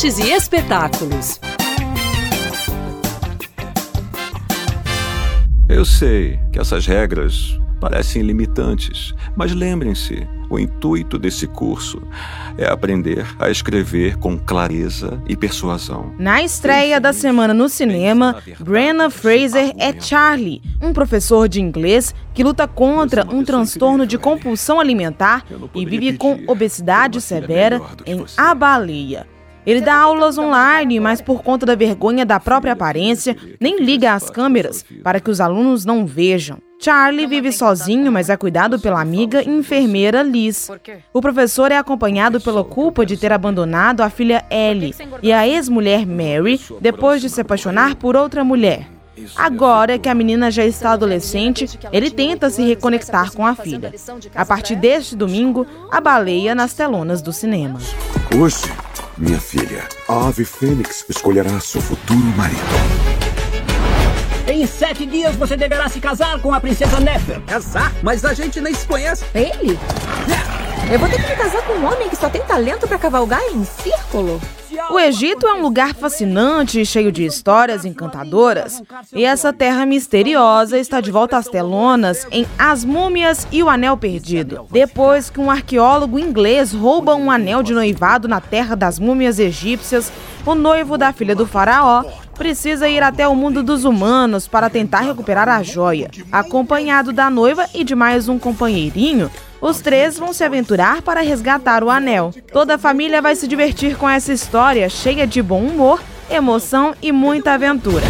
artes e espetáculos. Eu sei que essas regras parecem limitantes, mas lembrem-se: o intuito desse curso é aprender a escrever com clareza e persuasão. Na estreia da semana no cinema, Brenna Fraser é Charlie, um professor de inglês que luta contra um transtorno de compulsão alimentar e vive com obesidade severa em A Baleia. Ele dá aulas online, mas por conta da vergonha da própria aparência, nem liga às câmeras para que os alunos não vejam. Charlie vive sozinho, mas é cuidado pela amiga e enfermeira Liz. O professor é acompanhado pela culpa de ter abandonado a filha Ellie e a ex-mulher Mary depois de se apaixonar por outra mulher. Agora que a menina já está adolescente, ele tenta se reconectar com a filha. A partir deste domingo, a baleia nas telonas do cinema. Hoje, minha filha, a ave fênix escolherá seu futuro marido. Em sete dias você deverá se casar com a princesa Nefer. Casar? Mas a gente nem se conhece. Ele? Eu vou ter que me casar com um homem que só tem talento para cavalgar em círculo? O Egito é um lugar fascinante, cheio de histórias encantadoras. E essa terra misteriosa está de volta às telonas em As Múmias e o Anel Perdido. Depois que um arqueólogo inglês rouba um anel de noivado na terra das múmias egípcias, o noivo da filha do faraó precisa ir até o mundo dos humanos para tentar recuperar a joia. Acompanhado da noiva e de mais um companheirinho, os três vão se aventurar para resgatar o anel. Toda a família vai se divertir com essa história cheia de bom humor, emoção e muita aventura.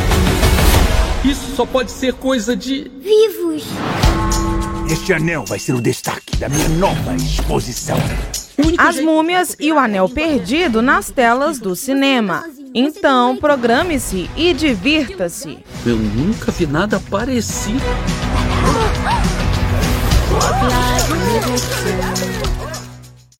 Isso só pode ser coisa de. Vivos! Este anel vai ser o destaque da minha nova exposição. As Múmias e o Anel Perdido nas telas do cinema. Então, programe-se e divirta-se. Eu nunca vi nada parecido.